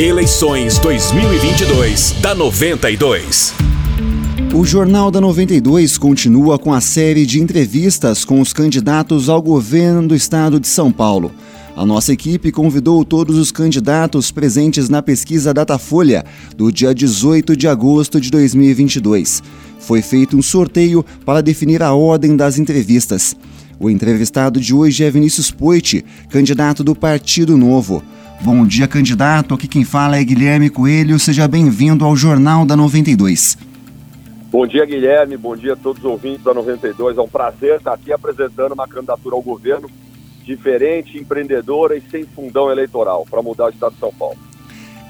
Eleições 2022 da 92. O Jornal da 92 continua com a série de entrevistas com os candidatos ao governo do estado de São Paulo. A nossa equipe convidou todos os candidatos presentes na pesquisa Datafolha do dia 18 de agosto de 2022. Foi feito um sorteio para definir a ordem das entrevistas. O entrevistado de hoje é Vinícius Poit, candidato do Partido Novo. Bom dia, candidato. Aqui quem fala é Guilherme Coelho. Seja bem-vindo ao Jornal da 92. Bom dia, Guilherme. Bom dia a todos os ouvintes da 92. É um prazer estar aqui apresentando uma candidatura ao governo diferente, empreendedora e sem fundão eleitoral para mudar o estado de São Paulo.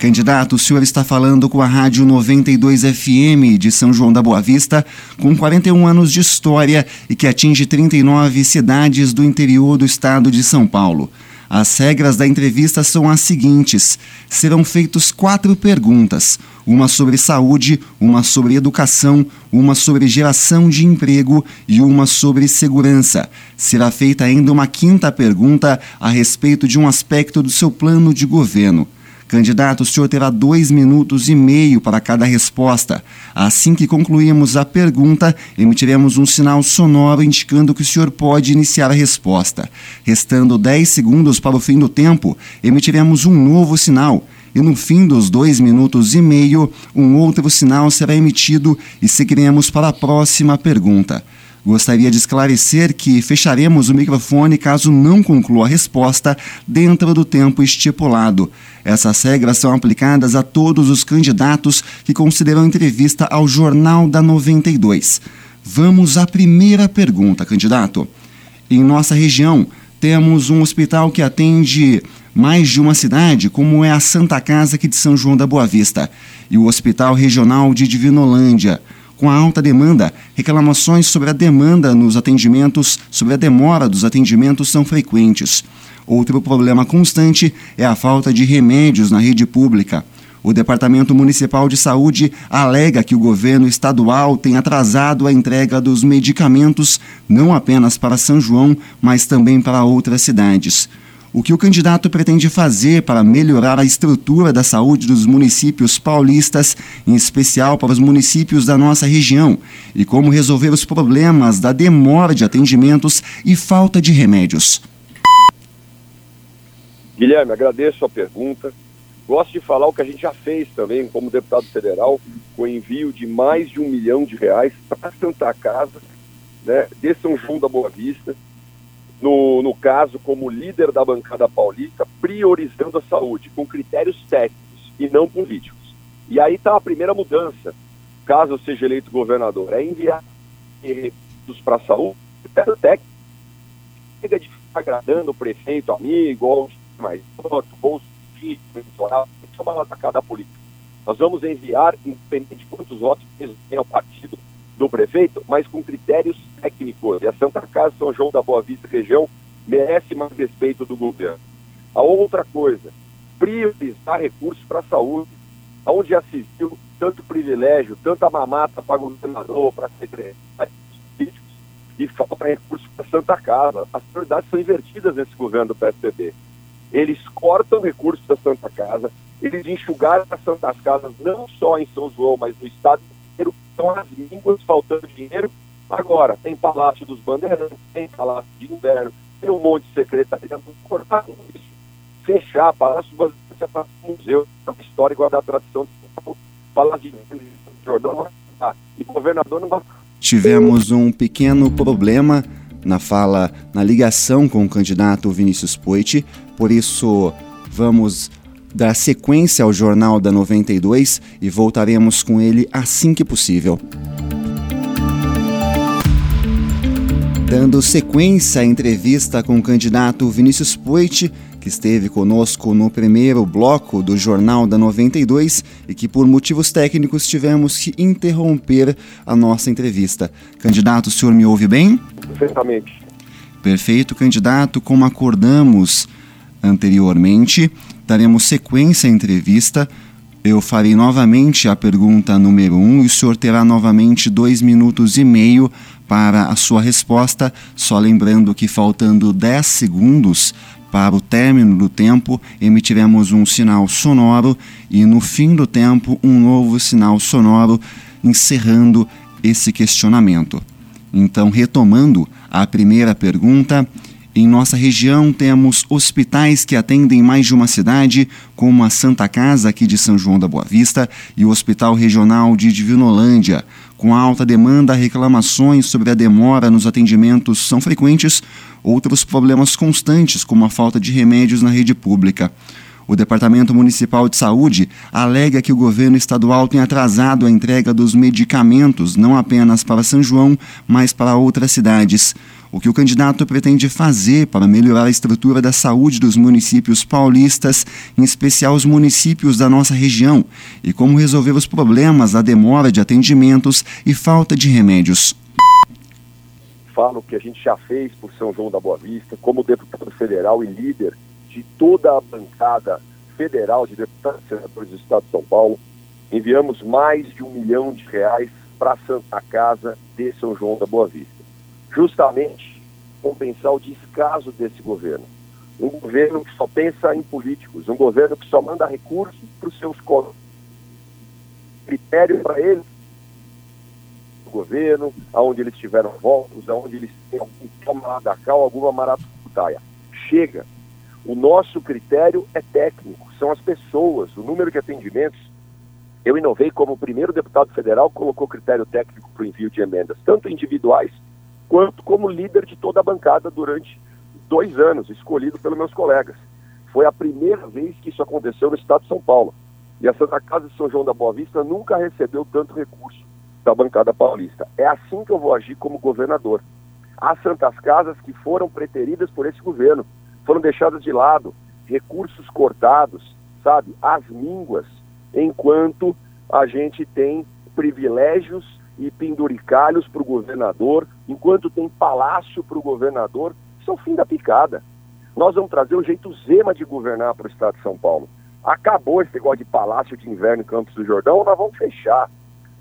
Candidato, o senhor está falando com a Rádio 92 FM de São João da Boa Vista, com 41 anos de história e que atinge 39 cidades do interior do estado de São Paulo. As regras da entrevista são as seguintes: serão feitas quatro perguntas, uma sobre saúde, uma sobre educação, uma sobre geração de emprego e uma sobre segurança. Será feita ainda uma quinta pergunta a respeito de um aspecto do seu plano de governo. Candidato, o senhor terá dois minutos e meio para cada resposta. Assim que concluirmos a pergunta, emitiremos um sinal sonoro indicando que o senhor pode iniciar a resposta. Restando 10 segundos para o fim do tempo, emitiremos um novo sinal. E no fim dos dois minutos e meio, um outro sinal será emitido e seguiremos para a próxima pergunta. Gostaria de esclarecer que fecharemos o microfone caso não conclua a resposta dentro do tempo estipulado. Essas regras são aplicadas a todos os candidatos que consideram entrevista ao Jornal da 92. Vamos à primeira pergunta, candidato. Em nossa região, temos um hospital que atende mais de uma cidade, como é a Santa Casa aqui de São João da Boa Vista, e o Hospital Regional de Divinolândia com a alta demanda, reclamações sobre a demanda nos atendimentos, sobre a demora dos atendimentos são frequentes. Outro problema constante é a falta de remédios na rede pública. O Departamento Municipal de Saúde alega que o governo estadual tem atrasado a entrega dos medicamentos não apenas para São João, mas também para outras cidades o que o candidato pretende fazer para melhorar a estrutura da saúde dos municípios paulistas, em especial para os municípios da nossa região, e como resolver os problemas da demora de atendimentos e falta de remédios. Guilherme, agradeço a pergunta. Gosto de falar o que a gente já fez também, como deputado federal, com envio de mais de um milhão de reais para Santa Casa, né, de São João da Boa Vista, no, no caso, como líder da bancada paulista, priorizando a saúde, com critérios técnicos e não políticos. E aí está a primeira mudança, caso eu seja eleito governador, é enviar recursos para a saúde, critério técnico. Chega de ficar agradando o prefeito, amigo, ou mais voto, bolso, eleitoral, isso é uma atacada política. Nós vamos enviar, independente de quantos votos tem ao partido, do prefeito, mas com critérios técnicos. E a Santa Casa São João da Boa Vista região merece mais respeito do governo. A outra coisa, priorizar recursos para a saúde, onde já se viu tanto privilégio, tanta mamata para governador, para secretários políticos, e falta recursos para a Santa Casa. As prioridades são invertidas nesse governo do PSDB. Eles cortam recursos da Santa Casa, eles enxugaram as Santas Casas não só em São João, mas no estado inteiro estão as línguas faltando dinheiro. Agora, tem Palácio dos Bandeirantes, tem Palácio de Inverno, tem um monte de secretaria, cortar isso. Fechar Palácio dos Bandeirantes é para o museu, igual da tradição de São Paulo, Palácio de Jordão, e governador não vai Tivemos um pequeno problema na fala, na ligação com o candidato Vinícius Poit, por isso vamos dar sequência ao Jornal da 92 e voltaremos com ele assim que possível. Dando sequência à entrevista com o candidato Vinícius Poit, que esteve conosco no primeiro bloco do Jornal da 92 e que, por motivos técnicos, tivemos que interromper a nossa entrevista. Candidato, o senhor me ouve bem? Perfeitamente. Perfeito, candidato. Como acordamos anteriormente, daremos sequência à entrevista. Eu farei novamente a pergunta número um e o senhor terá novamente dois minutos e meio para a sua resposta. Só lembrando que faltando 10 segundos Para o término do tempo, emitiremos um sinal sonoro e no fim do tempo, um novo sinal sonoro, encerrando esse questionamento. Então, retomando a primeira pergunta, em nossa região temos hospitais que atendem mais de uma cidade, como a Santa Casa aqui de São João da Boa Vista e o Hospital Regional de Divinolândia. Com alta demanda, reclamações sobre a demora nos atendimentos são frequentes, outros problemas constantes, como a falta de remédios na rede pública. O Departamento Municipal de Saúde alega que o governo estadual tem atrasado a entrega dos medicamentos, não apenas para São João, mas para outras cidades. O que o candidato pretende fazer para melhorar a estrutura da saúde dos municípios paulistas, em especial os municípios da nossa região, e como resolver os problemas da demora de atendimentos e falta de remédios. Falo que a gente já fez por São João da Boa Vista, como deputado federal e líder de toda a bancada federal de deputados e senadores do Estado de São Paulo, enviamos mais de um milhão de reais para a Santa Casa de São João da Boa Vista. Justamente compensar o descaso desse governo. Um governo que só pensa em políticos, um governo que só manda recursos para os seus colos. Critério para eles o governo, aonde eles tiveram votos, aonde eles têm algum da alguma maracutaia. Chega, o nosso critério é técnico, são as pessoas, o número de atendimentos. Eu inovei como o primeiro deputado federal colocou critério técnico para o envio de emendas, tanto individuais quanto como líder de toda a bancada durante dois anos, escolhido pelos meus colegas. Foi a primeira vez que isso aconteceu no estado de São Paulo. E a Santa Casa de São João da Boa Vista nunca recebeu tanto recurso da bancada paulista. É assim que eu vou agir como governador. Há Santas Casas que foram preteridas por esse governo foram deixadas de lado, recursos cortados, sabe, as mínguas, enquanto a gente tem privilégios e penduricalhos para o governador, enquanto tem palácio para o governador, isso é o fim da picada. Nós vamos trazer o jeito Zema de governar para o estado de São Paulo. Acabou esse negócio de palácio de inverno em Campos do Jordão, nós vamos fechar.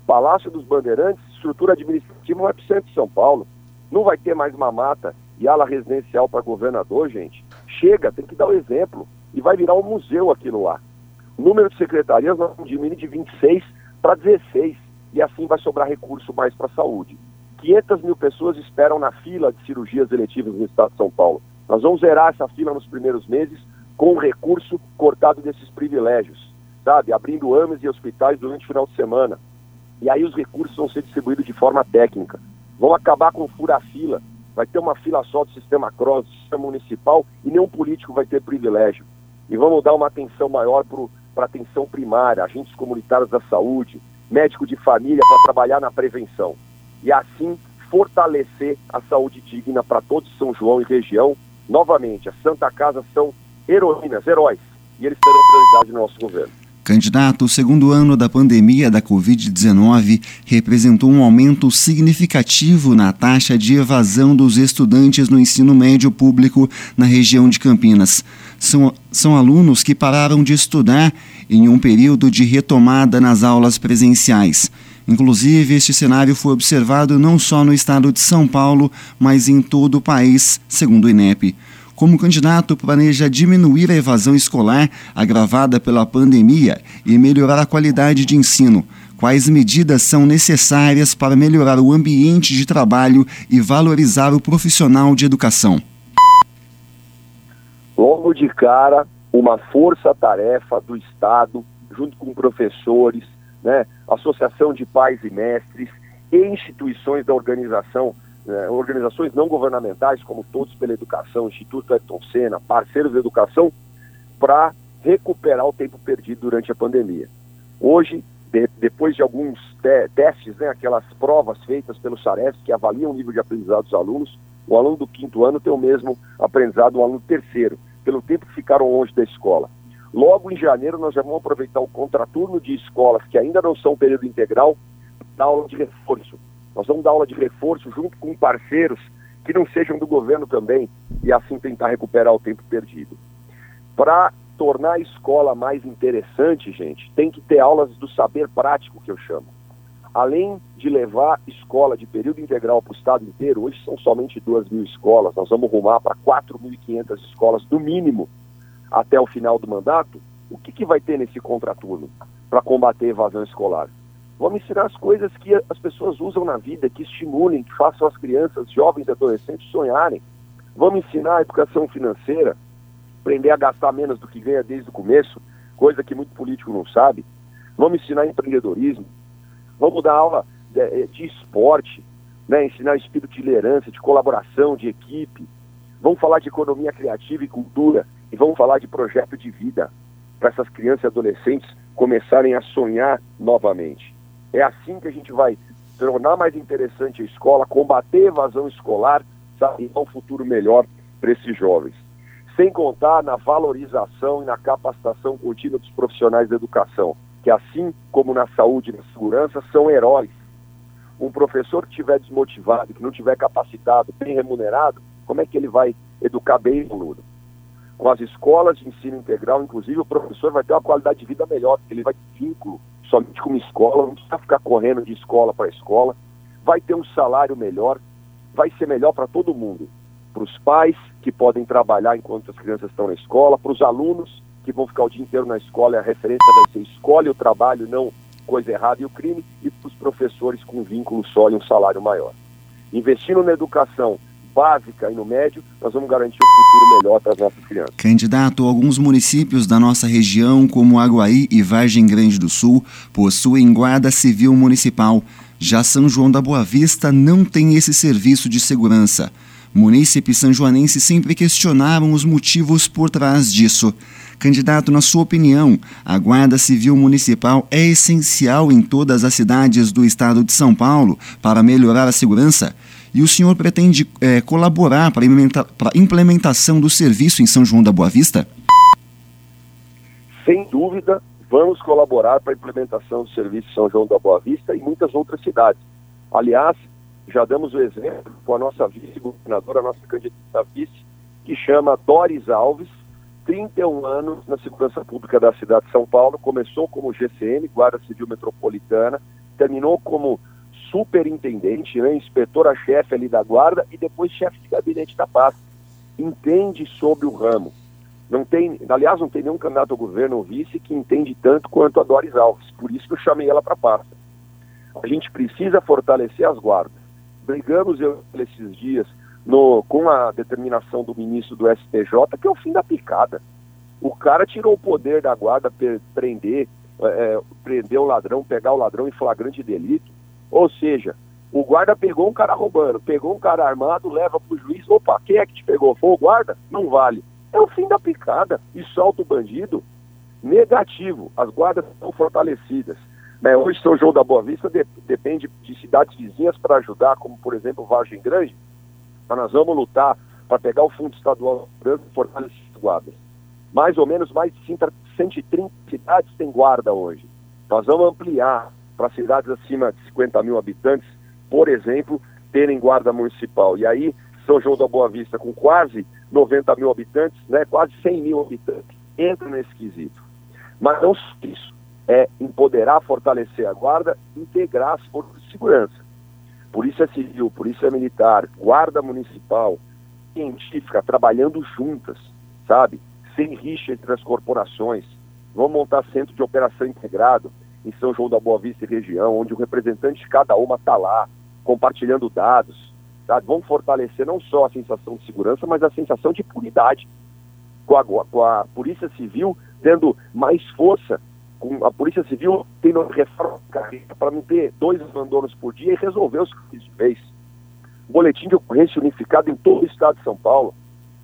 Palácio dos Bandeirantes, estrutura administrativa vai para o centro de São Paulo. Não vai ter mais uma mata e ala residencial para governador, gente. Chega, tem que dar o exemplo. E vai virar um museu aquilo lá. O número de secretarias nós vamos diminuir de 26 para 16. E assim vai sobrar recurso mais para a saúde. 500 mil pessoas esperam na fila de cirurgias eletivas no estado de São Paulo. Nós vamos zerar essa fila nos primeiros meses com o recurso cortado desses privilégios, sabe? Abrindo AMES e hospitais durante o final de semana. E aí os recursos vão ser distribuídos de forma técnica. Vão acabar com fura-fila, vai ter uma fila só do sistema CROSS, do sistema municipal, e nenhum político vai ter privilégio. E vamos dar uma atenção maior para a atenção primária, agentes comunitários da saúde, médico de família para trabalhar na prevenção. E assim fortalecer a saúde digna para todos São João e região. Novamente, a Santa Casa são heroínas, heróis, e eles terão prioridade no nosso governo. Candidato, o segundo ano da pandemia da Covid-19 representou um aumento significativo na taxa de evasão dos estudantes no ensino médio público na região de Campinas. São, são alunos que pararam de estudar em um período de retomada nas aulas presenciais. Inclusive, este cenário foi observado não só no estado de São Paulo, mas em todo o país, segundo o INEP. Como candidato, planeja diminuir a evasão escolar agravada pela pandemia e melhorar a qualidade de ensino. Quais medidas são necessárias para melhorar o ambiente de trabalho e valorizar o profissional de educação? Logo de cara, uma força-tarefa do Estado, junto com professores, né, associação de pais e mestres e instituições da organização né, organizações não governamentais, como Todos pela Educação, Instituto Ayrton Senna, parceiros da educação, para recuperar o tempo perdido durante a pandemia. Hoje, de, depois de alguns te testes, né, aquelas provas feitas pelo SARES, que avaliam o nível de aprendizado dos alunos, o aluno do quinto ano tem o mesmo aprendizado do aluno terceiro, pelo tempo que ficaram longe da escola. Logo em janeiro, nós já vamos aproveitar o contraturno de escolas que ainda não são período integral, da aula de reforço nós vamos dar aula de reforço junto com parceiros que não sejam do governo também e assim tentar recuperar o tempo perdido. Para tornar a escola mais interessante, gente, tem que ter aulas do saber prático, que eu chamo. além de levar escola de período integral para o estado inteiro, hoje são somente 2 mil escolas, nós vamos rumar para 4.500 escolas, no mínimo, até o final do mandato, o que, que vai ter nesse contraturno para combater a evasão escolar? Vamos ensinar as coisas que as pessoas usam na vida, que estimulem, que façam as crianças, jovens e adolescentes sonharem. Vamos ensinar a educação financeira, aprender a gastar menos do que ganha desde o começo, coisa que muito político não sabe. Vamos ensinar empreendedorismo. Vamos dar aula de, eh, de esporte, né? ensinar espírito de liderança, de colaboração, de equipe. Vamos falar de economia criativa e cultura. E vamos falar de projeto de vida para essas crianças e adolescentes começarem a sonhar novamente. É assim que a gente vai tornar mais interessante a escola, combater a evasão escolar, sabe, um futuro melhor para esses jovens. Sem contar na valorização e na capacitação contínua dos profissionais da educação, que assim como na saúde e na segurança, são heróis. Um professor que estiver desmotivado, que não estiver capacitado, bem remunerado, como é que ele vai educar bem o aluno? Com as escolas de ensino integral, inclusive, o professor vai ter uma qualidade de vida melhor, porque ele vai ter vínculo somente com uma escola, não precisa ficar correndo de escola para escola, vai ter um salário melhor, vai ser melhor para todo mundo. Para os pais que podem trabalhar enquanto as crianças estão na escola, para os alunos que vão ficar o dia inteiro na escola e a referência vai ser escolhe o trabalho, não coisa errada e o crime, e para os professores com vínculo só e um salário maior. Investindo na educação básica e no médio, nós vamos garantir um futuro melhor para as nossas crianças. Candidato, alguns municípios da nossa região, como Aguaí e Vargem Grande do Sul, possuem guarda civil municipal. Já São João da Boa Vista não tem esse serviço de segurança. Munícipes sanjoanenses sempre questionaram os motivos por trás disso. Candidato, na sua opinião, a Guarda Civil Municipal é essencial em todas as cidades do estado de São Paulo para melhorar a segurança? E o senhor pretende é, colaborar para a implementação do serviço em São João da Boa Vista? Sem dúvida, vamos colaborar para a implementação do serviço em São João da Boa Vista e muitas outras cidades. Aliás, já damos o exemplo com a nossa vice-governadora, a nossa candidata vice, que chama Doris Alves, 31 anos na segurança pública da cidade de São Paulo, começou como GCM, Guarda Civil Metropolitana, terminou como superintendente, né, inspetora-chefe ali da guarda e depois chefe de gabinete da pasta. Entende sobre o ramo. Não tem, aliás, não tem nenhum candidato ao governo ou vice que entende tanto quanto a Doris Alves. Por isso que eu chamei ela para a pasta. A gente precisa fortalecer as guardas. Brigamos eu esses dias no, com a determinação do ministro do STJ, que é o fim da picada. O cara tirou o poder da guarda prender, é, é, prender o ladrão, pegar o ladrão em flagrante delito ou seja, o guarda pegou um cara roubando, pegou um cara armado, leva para o juiz, opa, quem é que te pegou? Foi o guarda? Não vale. É o fim da picada e solta o bandido. Negativo, as guardas estão fortalecidas. Né? Hoje São João da Boa Vista de, depende de cidades vizinhas para ajudar, como por exemplo Vargem Grande, mas nós vamos lutar para pegar o Fundo Estadual Branco e fortalecer as guardas. Mais ou menos mais de 130 cidades têm guarda hoje. Nós vamos ampliar para cidades acima de 50 mil habitantes, por exemplo, terem guarda municipal. E aí, São João da Boa Vista, com quase 90 mil habitantes, né, quase 100 mil habitantes, entra nesse quesito. Mas não só isso, é empoderar, fortalecer a guarda, integrar as forças de segurança. Polícia Civil, Polícia Militar, Guarda Municipal, científica, trabalhando juntas, sabe? Sem rixa entre as corporações. Vamos montar centro de operação integrado, em São João da Boa Vista e região, onde o representante de cada uma está lá, compartilhando dados. Tá? Vão fortalecer não só a sensação de segurança, mas a sensação de impunidade. Com a, com a Polícia Civil tendo mais força, com a Polícia Civil tendo reforma para não ter dois abandonos por dia e resolver os crimes de vez. Boletim de ocorrência unificado em todo o estado de São Paulo.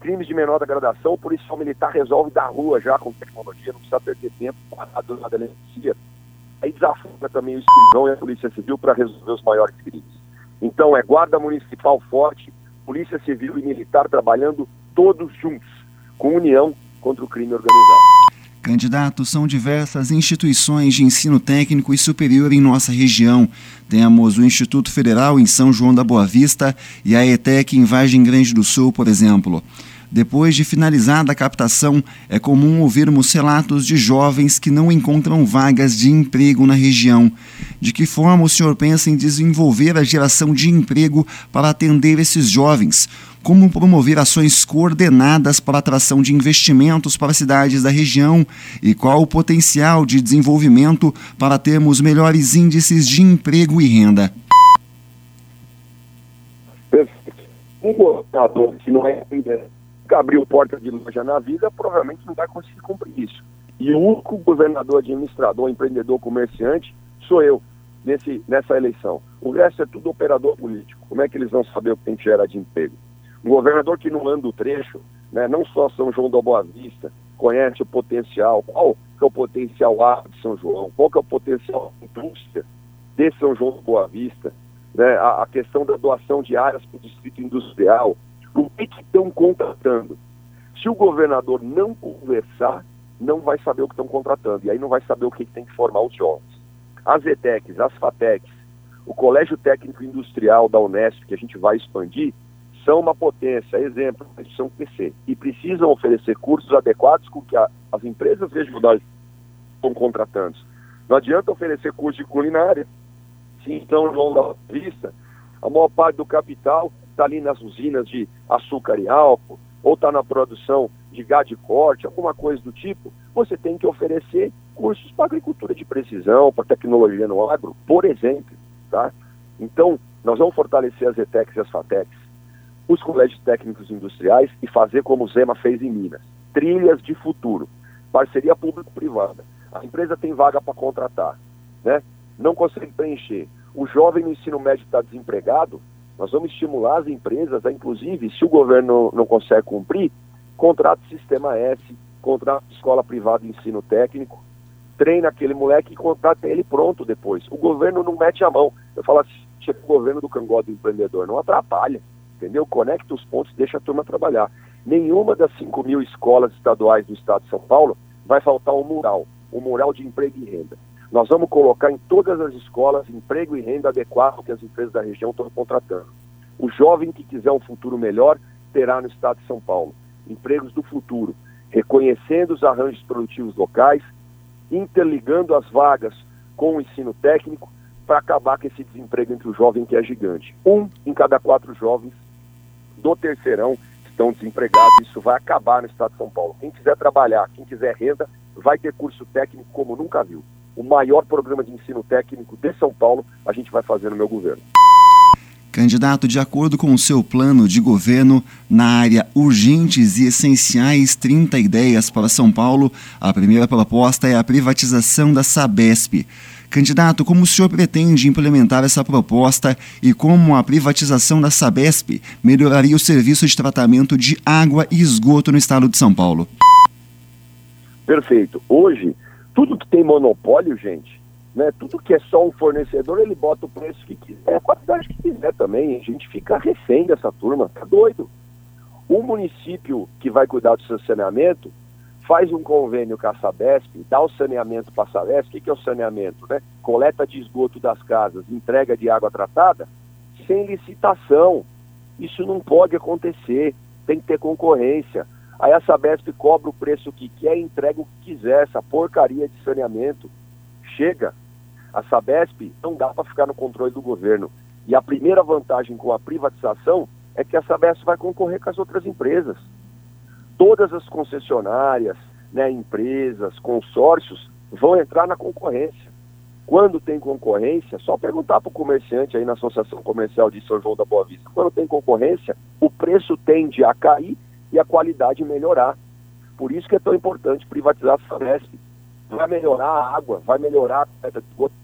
Crimes de menor degradação, o policial militar resolve da rua já com tecnologia, não precisa perder tempo parado na delegacia aí desafoga também o escrivão e a Polícia Civil para resolver os maiores crimes. Então é Guarda Municipal forte, Polícia Civil e Militar trabalhando todos juntos, com união contra o crime organizado. Candidato, são diversas instituições de ensino técnico e superior em nossa região. Temos o Instituto Federal em São João da Boa Vista e a ETEC em Vargem Grande do Sul, por exemplo. Depois de finalizada a captação, é comum ouvirmos relatos de jovens que não encontram vagas de emprego na região. De que forma o senhor pensa em desenvolver a geração de emprego para atender esses jovens? Como promover ações coordenadas para a atração de investimentos para cidades da região? E qual o potencial de desenvolvimento para termos melhores índices de emprego e renda? Um governador que não é abriu porta de loja na vida, provavelmente não vai conseguir cumprir isso. E o único governador, administrador, empreendedor, comerciante sou eu nesse, nessa eleição. O resto é tudo operador político. Como é que eles vão saber o que tem que gerar de emprego? Um governador que não anda o trecho, né, não só São João da Boa Vista, conhece o potencial, qual que é o potencial A de São João, qual que é o potencial indústria de São João da Boa Vista, né, a, a questão da doação de áreas para o distrito industrial, o que estão contratando. Se o governador não conversar, não vai saber o que estão contratando. E aí não vai saber o que, que tem que formar os jovens. As ETECs, as FATECs, o Colégio Técnico Industrial da Unesp, que a gente vai expandir, são uma potência, exemplo, eles são PC, e precisam oferecer cursos adequados com que a, as empresas regionais estão contratando. Não adianta oferecer curso de culinária, se então João da Vista, a maior parte do capital está ali nas usinas de açúcar e álcool, ou está na produção de gado de corte, alguma coisa do tipo, você tem que oferecer cursos para agricultura de precisão, para tecnologia no agro, por exemplo. Tá? Então, nós vamos fortalecer as ETECs e as FATECs, os colégios técnicos industriais e fazer como o Zema fez em Minas. Trilhas de futuro, parceria público-privada. A empresa tem vaga para contratar, né? não consegue preencher. O jovem no ensino médio está desempregado, nós vamos estimular as empresas a, inclusive, se o governo não consegue cumprir, contrato sistema S, contrato escola privada de ensino técnico, treina aquele moleque e contrata ele pronto depois. O governo não mete a mão. Eu falo assim, chega o governo do cangó do empreendedor, não atrapalha, entendeu? Conecta os pontos, deixa a turma trabalhar. Nenhuma das 5 mil escolas estaduais do estado de São Paulo vai faltar um mural, um mural de emprego e renda. Nós vamos colocar em todas as escolas emprego e renda adequado que as empresas da região estão contratando. O jovem que quiser um futuro melhor terá no estado de São Paulo empregos do futuro, reconhecendo os arranjos produtivos locais, interligando as vagas com o ensino técnico para acabar com esse desemprego entre o jovem que é gigante. Um em cada quatro jovens do terceirão estão desempregados. Isso vai acabar no estado de São Paulo. Quem quiser trabalhar, quem quiser renda, vai ter curso técnico como nunca viu o maior programa de ensino técnico de São Paulo a gente vai fazer no meu governo. Candidato, de acordo com o seu plano de governo, na área urgentes e essenciais 30 ideias para São Paulo, a primeira proposta é a privatização da Sabesp. Candidato, como o senhor pretende implementar essa proposta e como a privatização da Sabesp melhoraria o serviço de tratamento de água e esgoto no estado de São Paulo? Perfeito. Hoje, tudo que tem monopólio, gente, né? Tudo que é só um fornecedor, ele bota o preço que quiser, a quantidade que quiser também. A gente fica refém dessa turma, tá doido. O município que vai cuidar do seu saneamento faz um convênio com a Sabesp, dá o saneamento para a Sabesp. O que, que é o saneamento? Né? Coleta de esgoto das casas, entrega de água tratada, sem licitação. Isso não pode acontecer, tem que ter concorrência. Aí a Sabesp cobra o preço que quer entrega o que quiser, essa porcaria de saneamento. Chega. A Sabesp não dá para ficar no controle do governo. E a primeira vantagem com a privatização é que a Sabesp vai concorrer com as outras empresas. Todas as concessionárias, né, empresas, consórcios vão entrar na concorrência. Quando tem concorrência, só perguntar para o comerciante aí na Associação Comercial de São João da Boa Vista. Quando tem concorrência, o preço tende a cair e a qualidade melhorar. Por isso que é tão importante privatizar a Sabesp. Vai melhorar a água, vai melhorar a coleta de esgoto.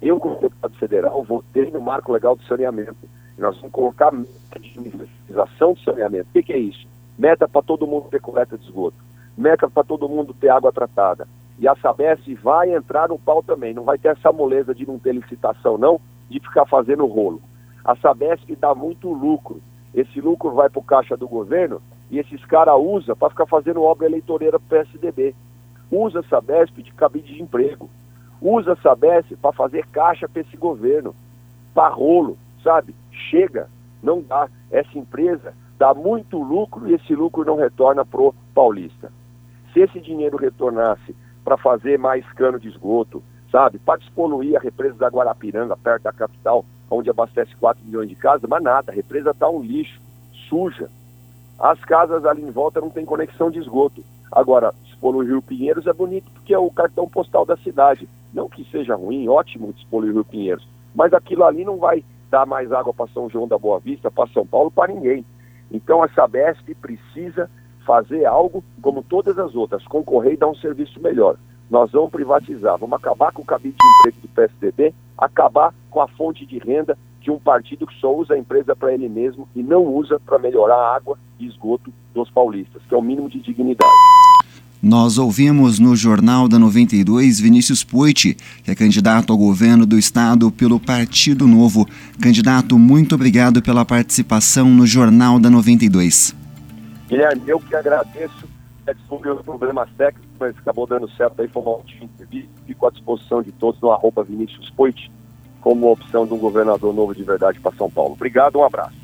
Eu, como deputado federal, votei no marco legal do saneamento. nós vamos colocar meta de universalização do saneamento. O que, que é isso? Meta para todo mundo ter coleta de esgoto. Meta para todo mundo ter água tratada. E a Sabesp vai entrar no pau também. Não vai ter essa moleza de não ter licitação, não, de ficar fazendo rolo. A Sabesp dá muito lucro esse lucro vai para o caixa do governo e esses caras usam para ficar fazendo obra eleitoreira para o PSDB. Usa a Sabesp de cabide de emprego. Usa a Sabesp para fazer caixa para esse governo. Para rolo, sabe? Chega, não dá. Essa empresa dá muito lucro e esse lucro não retorna pro paulista. Se esse dinheiro retornasse para fazer mais cano de esgoto, sabe, para despoluir a represa da Guarapiranga, perto da capital, onde abastece 4 milhões de casas, mas nada, a represa está um lixo, suja. As casas ali em volta não tem conexão de esgoto. Agora, despoluir o Rio Pinheiros é bonito porque é o cartão postal da cidade. Não que seja ruim, ótimo despoluir o Rio Pinheiros, mas aquilo ali não vai dar mais água para São João da Boa Vista, para São Paulo, para ninguém. Então a Sabesp precisa fazer algo como todas as outras, concorrer e dar um serviço melhor. Nós vamos privatizar, vamos acabar com o cabide de emprego do PSDB, acabar com a fonte de renda de um partido que só usa a empresa para ele mesmo e não usa para melhorar a água e esgoto dos paulistas, que é o mínimo de dignidade. Nós ouvimos no Jornal da 92 Vinícius Poit, que é candidato ao governo do estado pelo Partido Novo. Candidato, muito obrigado pela participação no Jornal da 92. Guilherme, eu que agradeço. É descobrir os problemas técnicos, mas acabou dando certo aí, foi uma ótima entrevista. Fico à disposição de todos no arroba Vinícius Poit como opção de um governador novo de verdade para São Paulo. Obrigado, um abraço.